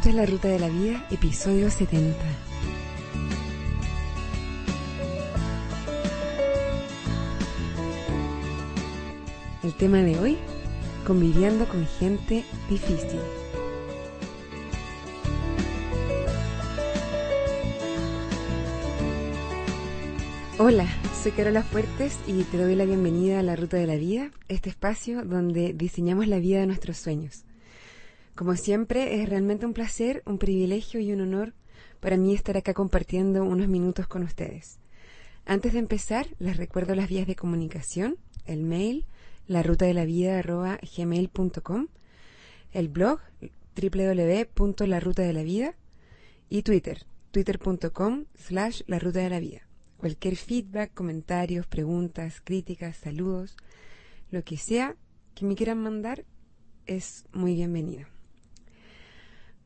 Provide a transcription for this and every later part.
Esto es La Ruta de la Vida, episodio 70. El tema de hoy, conviviendo con gente difícil. Hola, soy Carola Fuertes y te doy la bienvenida a La Ruta de la Vida, este espacio donde diseñamos la vida de nuestros sueños. Como siempre, es realmente un placer, un privilegio y un honor para mí estar acá compartiendo unos minutos con ustedes. Antes de empezar, les recuerdo las vías de comunicación, el mail, la ruta de la vida gmail.com, el blog www.larutadelavida y Twitter, twitter.com slash la ruta de la vida. Cualquier feedback, comentarios, preguntas, críticas, saludos, lo que sea que me quieran mandar es muy bienvenido.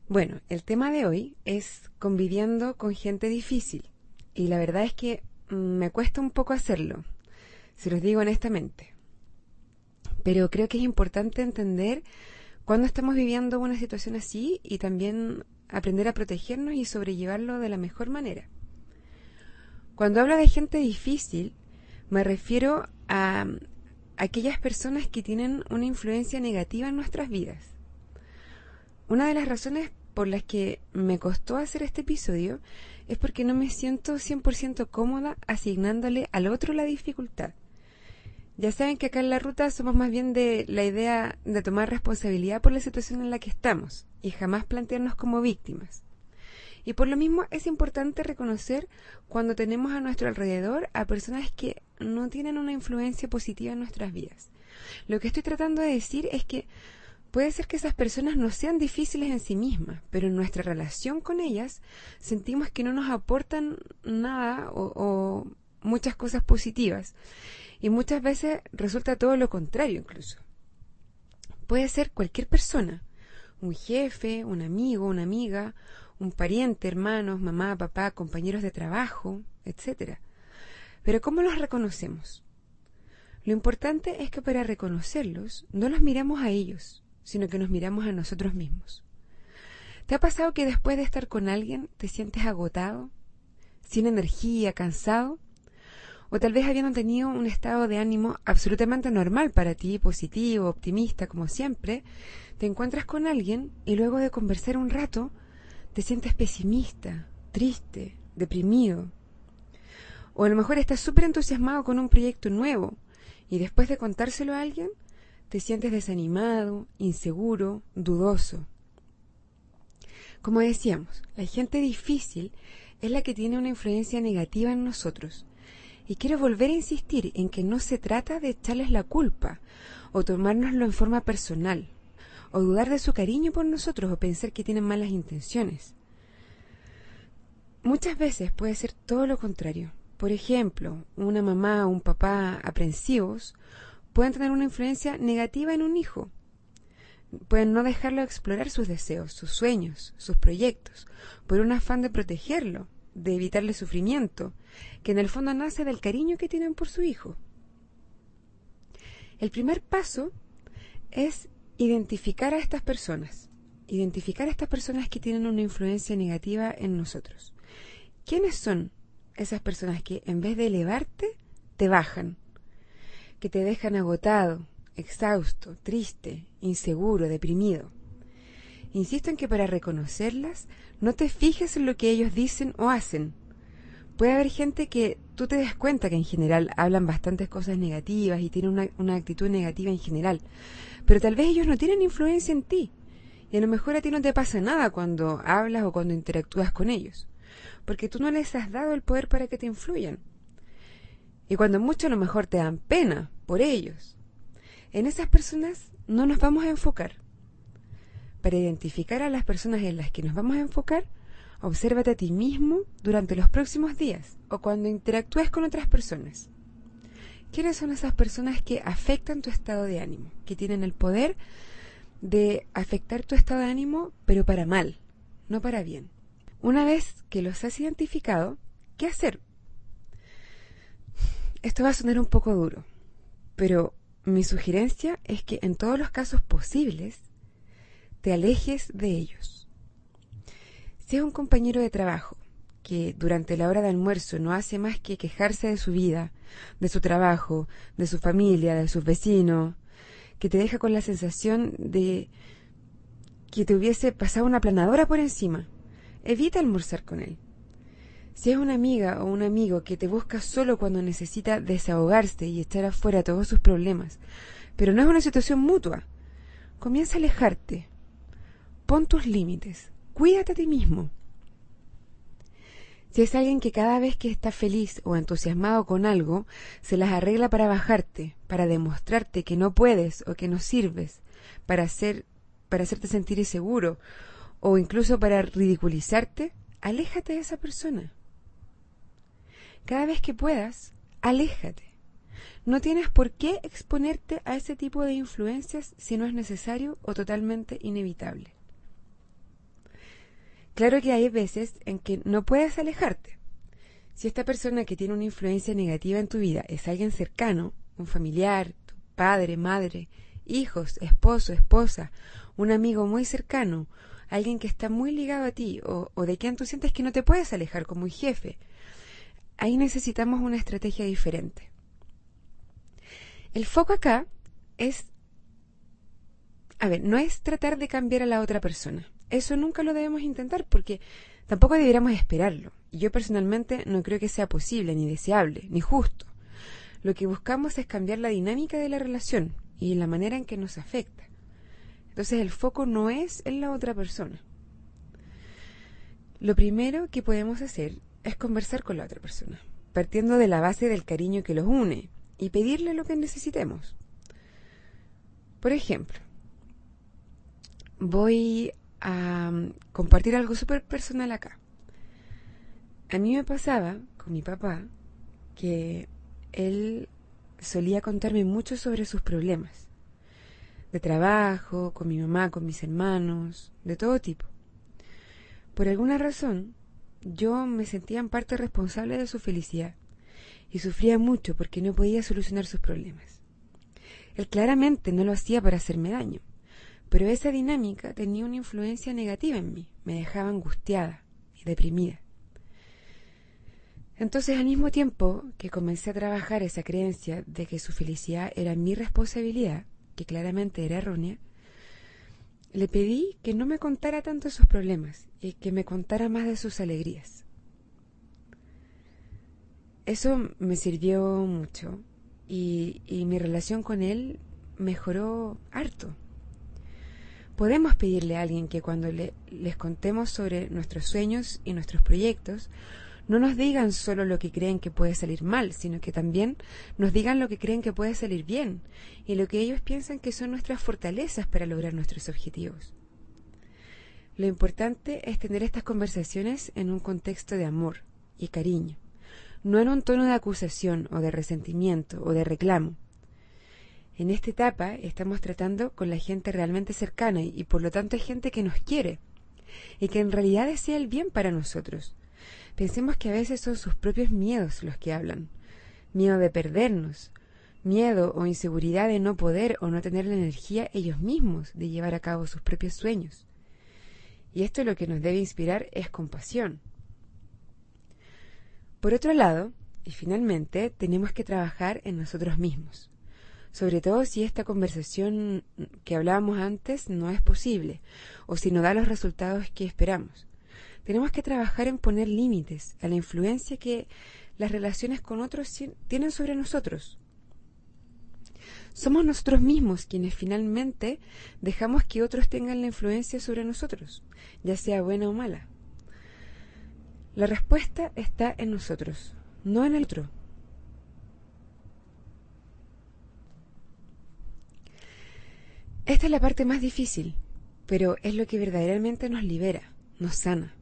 Bueno, el tema de hoy es conviviendo con gente difícil y la verdad es que mm, me cuesta un poco hacerlo, si los digo honestamente. Pero creo que es importante entender cuándo estamos viviendo una situación así y también aprender a protegernos y sobrellevarlo de la mejor manera. Cuando hablo de gente difícil, me refiero a aquellas personas que tienen una influencia negativa en nuestras vidas. Una de las razones por las que me costó hacer este episodio es porque no me siento 100% cómoda asignándole al otro la dificultad. Ya saben que acá en la ruta somos más bien de la idea de tomar responsabilidad por la situación en la que estamos y jamás plantearnos como víctimas. Y por lo mismo es importante reconocer cuando tenemos a nuestro alrededor a personas que no tienen una influencia positiva en nuestras vidas. Lo que estoy tratando de decir es que Puede ser que esas personas no sean difíciles en sí mismas, pero en nuestra relación con ellas sentimos que no nos aportan nada o, muchas cosas positivas. Y muchas veces resulta todo lo contrario incluso. Puede ser cualquier persona, un jefe, un amigo, una amiga, un pariente, hermanos, mamá, papá, compañeros de trabajo, etc. Pero ¿cómo los reconocemos? Lo importante es que para reconocerlos no los miramos a ellos, sino que nos miramos a nosotros mismos. ¿Te ha pasado que después de estar con alguien te sientes agotado, sin energía, cansado? O tal vez habiendo tenido un estado de ánimo absolutamente normal para ti, positivo, optimista, como siempre, te encuentras con alguien y luego de conversar un rato te sientes pesimista, triste, deprimido. O a lo mejor estás súper entusiasmado con un proyecto nuevo y después de contárselo a alguien te sientes desanimado, inseguro, dudoso. Como decíamos, la gente difícil es la que tiene una influencia negativa en nosotros. Y quiero volver a insistir en que no se trata de echarles la culpa o tomárnoslo en forma personal, o dudar de su cariño por nosotros o pensar que tienen malas intenciones. Muchas veces puede ser todo lo contrario. Por ejemplo, una mamá o un papá aprensivos pueden tener una influencia negativa en un hijo. Pueden no dejarlo explorar sus deseos, sus sueños, sus proyectos, por un afán de protegerlo, de evitarle sufrimiento, que en el fondo nace del cariño que tienen por su hijo. El primer paso es identificar a estas personas, identificar a estas personas que tienen una influencia negativa en nosotros. ¿Quiénes son esas personas que en vez de elevarte, te bajan, que te dejan agotado, exhausto, triste, inseguro, deprimido. Insisto en que para reconocerlas no te fijes en lo que ellos dicen o hacen. Puede haber gente que tú te des cuenta que en general hablan bastantes cosas negativas y tienen una, una actitud negativa en general, pero tal vez ellos no tienen influencia en ti. Y a lo mejor a ti no te pasa nada cuando hablas o cuando interactúas con ellos, porque tú no les has dado el poder para que te influyan. Y cuando mucho a lo mejor te dan pena por ellos. En esas personas no nos vamos a enfocar. Para identificar a las personas en las que nos vamos a enfocar, obsérvate a ti mismo durante los próximos días o cuando interactúes con otras personas. ¿Quiénes son esas personas que afectan tu estado de ánimo? Que tienen el poder de afectar tu estado de ánimo, pero para mal, no para bien. Una vez que los has identificado, ¿qué hacer? Esto va a sonar un poco duro, pero mi sugerencia es que en todos los casos posibles te alejes de ellos. Si es un compañero de trabajo que durante la hora de almuerzo no hace más que quejarse de su vida, de su trabajo, de su familia, de sus vecinos, que te deja con la sensación de que te hubiese pasado una planadora por encima, evita almorzar con él. Si es una amiga o un amigo que te busca solo cuando necesita desahogarse y echar afuera todos sus problemas, pero no es una situación mutua, comienza a alejarte. Pon tus límites. Cuídate a ti mismo. Si es alguien que cada vez que está feliz o entusiasmado con algo, se las arregla para bajarte, para demostrarte que no puedes o que no sirves, para, hacer, para hacerte sentir inseguro o incluso para ridiculizarte, aléjate de esa persona. Cada vez que puedas, aléjate. No tienes por qué exponerte a ese tipo de influencias si no es necesario o totalmente inevitable. Claro que hay veces en que no puedes alejarte. Si esta persona que tiene una influencia negativa en tu vida es alguien cercano, un familiar, tu padre, madre, hijos, esposo, esposa, un amigo muy cercano, alguien que está muy ligado a ti o, o de quien tú sientes que no te puedes alejar como un jefe, ahí necesitamos una estrategia diferente. El foco acá es, a ver, no es tratar de cambiar a la otra persona. Eso nunca lo debemos intentar porque tampoco deberíamos esperarlo. Yo personalmente no creo que sea posible, ni deseable, ni justo. Lo que buscamos es cambiar la dinámica de la relación y la manera en que nos afecta. Entonces el foco no es en la otra persona. Lo primero que podemos hacer es conversar con la otra persona, partiendo de la base del cariño que los une y pedirle lo que necesitemos. Por ejemplo, voy a mm, compartir algo súper personal acá. A mí me pasaba con mi papá que él solía contarme mucho sobre sus problemas, de trabajo, con mi mamá, con mis hermanos, de todo tipo. Por alguna razón, yo me sentía en parte responsable de su felicidad y sufría mucho porque no podía solucionar sus problemas. Él claramente no lo hacía para hacerme daño, pero esa dinámica tenía una influencia negativa en mí, me dejaba angustiada y deprimida. Entonces, al mismo tiempo que comencé a trabajar esa creencia de que su felicidad era mi responsabilidad, que claramente era errónea, le pedí que no me contara tanto sus problemas y que me contara más de sus alegrías. Eso me sirvió mucho y, mi relación con él mejoró harto. Podemos pedirle a alguien que cuando le, les contemos sobre nuestros sueños y nuestros proyectos, no nos digan solo lo que creen que puede salir mal, sino que también nos digan lo que creen que puede salir bien y lo que ellos piensan que son nuestras fortalezas para lograr nuestros objetivos. Lo importante es tener estas conversaciones en un contexto de amor y cariño, no en un tono de acusación o de resentimiento o de reclamo. En esta etapa estamos tratando con la gente realmente cercana y, por lo tanto es gente que nos quiere y que en realidad desea el bien para nosotros Pensemos que a veces son sus propios miedos los que hablan. Miedo de perdernos, miedo o inseguridad de no poder o no tener la energía ellos mismos de llevar a cabo sus propios sueños. Y esto lo que nos debe inspirar es compasión. Por otro lado, y finalmente, tenemos que trabajar en nosotros mismos, sobre todo si esta conversación que hablábamos antes no es posible o si no da los resultados que esperamos. Tenemos que trabajar en poner límites a la influencia que las relaciones con otros tienen sobre nosotros. Somos nosotros mismos quienes finalmente dejamos que otros tengan la influencia sobre nosotros, ya sea buena o mala. La respuesta está en nosotros, no en el otro. Esta es la parte más difícil, pero es lo que verdaderamente nos libera, nos sana.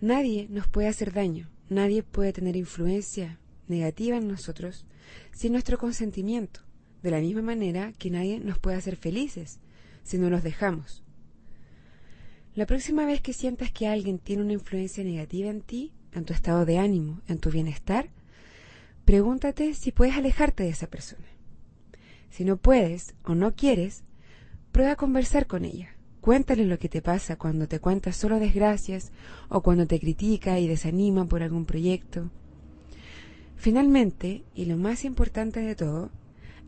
Nadie nos puede hacer daño, nadie puede tener influencia negativa en nosotros sin nuestro consentimiento, de la misma manera que nadie nos puede hacer felices si no nos dejamos. La próxima vez que sientas que alguien tiene una influencia negativa en ti, en tu estado de ánimo, en tu bienestar, pregúntate si puedes alejarte de esa persona. Si no puedes o no quieres, prueba a conversar con ella, Cuéntale lo que te pasa cuando te cuenta solo desgracias o cuando te critica y desanima por algún proyecto. Finalmente, y lo más importante de todo,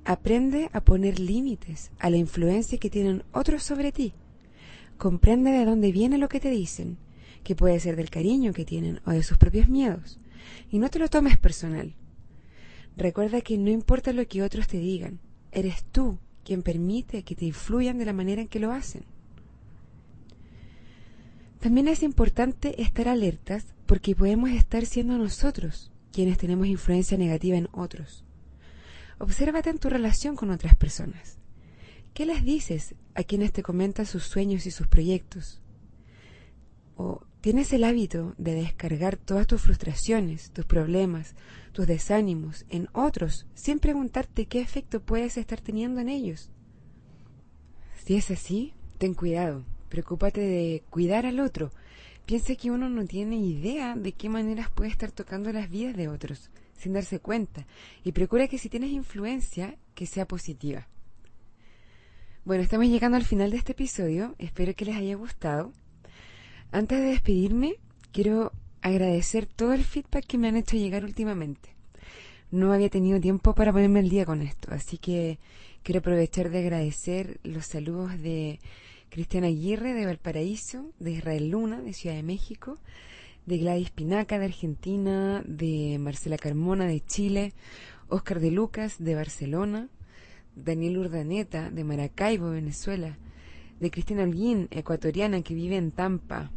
aprende a poner límites a la influencia que tienen otros sobre ti. Comprende de dónde viene lo que te dicen, que puede ser del cariño que tienen o de sus propios miedos, y no te lo tomes personal. Recuerda que no importa lo que otros te digan, eres tú quien permite que te influyan de la manera en que lo hacen. También es importante estar alertas porque podemos estar siendo nosotros quienes tenemos influencia negativa en otros. Obsérvate en tu relación con otras personas. ¿Qué les dices a quienes te comentan sus sueños y sus proyectos? ¿O tienes el hábito de descargar todas tus frustraciones, tus problemas, tus desánimos en otros sin preguntarte qué efecto puedes estar teniendo en ellos? Si es así, ten cuidado. Preocúpate de cuidar al otro Piensa que uno no tiene idea de qué maneras puede estar tocando las vidas de otros, sin darse cuenta, y procura que si tienes influencia, que sea positiva. Bueno, estamos llegando al final de este episodio, espero que les haya gustado. Antes de despedirme, quiero agradecer todo el feedback que me han hecho llegar últimamente. No había tenido tiempo para ponerme al día con esto, así que quiero aprovechar de agradecer los saludos de Cristiana Aguirre de Valparaíso, de Israel Luna de Ciudad de México, de Gladys Pinaca de Argentina, de Marcela Carmona de Chile, Oscar de Lucas de Barcelona, Daniel Urdaneta de Maracaibo, Venezuela, de Cristina Holguín, ecuatoriana que vive en Tampa,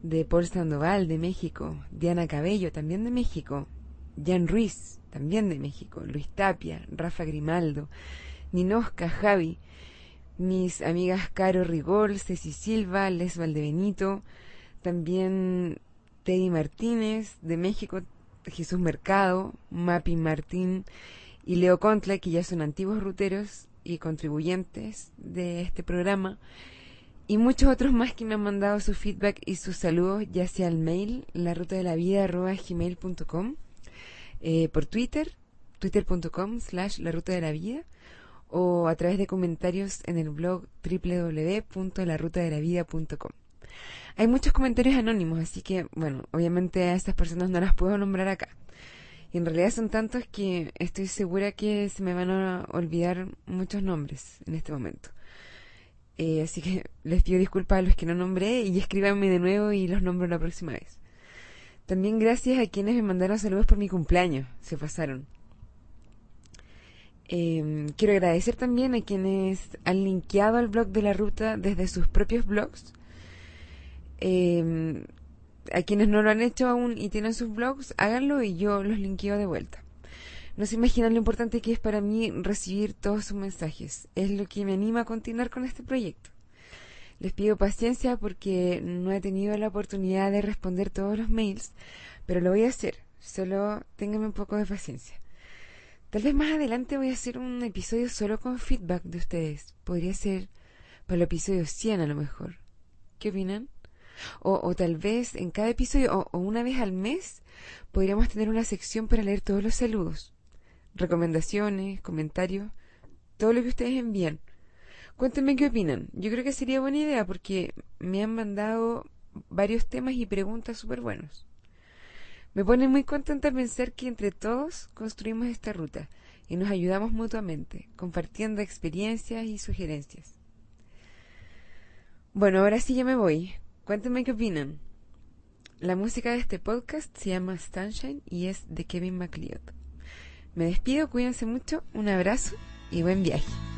de Paul Sandoval de México, Diana Cabello también de México, Jan Ruiz también de México, Luis Tapia, Rafa Grimaldo, Ninosca Javi, mis amigas Caro Rigol, Ceci Silva, Les Valdebenito, también Teddy Martínez de México, Jesús Mercado, Mapi Martín y Leo Contle, que ya son antiguos ruteros y contribuyentes de este programa, y muchos otros más que me han mandado su feedback y sus saludos, ya sea al mail, la ruta de la vida gmail.com, eh, por Twitter, twitter.com slash la ruta de la vida, o a través de comentarios en el blog www.larutadelavida.com. Hay muchos comentarios anónimos, así que, bueno, obviamente a estas personas no las puedo nombrar acá. Y en realidad son tantos que estoy segura que se me van a olvidar muchos nombres en este momento. Eh, así que les pido disculpas a los que no nombré y escríbanme de nuevo y los nombro la próxima vez. También gracias a quienes me mandaron saludos por mi cumpleaños, se pasaron. Eh, quiero agradecer también a quienes han linkeado al blog de la ruta desde sus propios blogs. Eh, a quienes no lo han hecho aún y tienen sus blogs, háganlo y yo los linkeo de vuelta. No se imaginan lo importante que es para mí recibir todos sus mensajes. Es lo que me anima a continuar con este proyecto. Les pido paciencia porque no he tenido la oportunidad de responder todos los mails, pero lo voy a hacer. Solo ténganme un poco de paciencia. Tal vez más adelante voy a hacer un episodio solo con feedback de ustedes. Podría ser para el episodio 100 a lo mejor. ¿Qué opinan? O, tal vez en cada episodio o, o una vez al mes podríamos tener una sección para leer todos los saludos, recomendaciones, comentarios, todo lo que ustedes envían. Cuéntenme qué opinan. Yo creo que sería buena idea porque me han mandado varios temas y preguntas súper buenos. Me pone muy contenta pensar que entre todos construimos esta ruta y nos ayudamos mutuamente, compartiendo experiencias y sugerencias. Bueno, ahora sí ya me voy. Cuéntenme qué opinan. La música de este podcast se llama Sunshine y es de Kevin MacLeod. Me despido, cuídense mucho, un abrazo y buen viaje.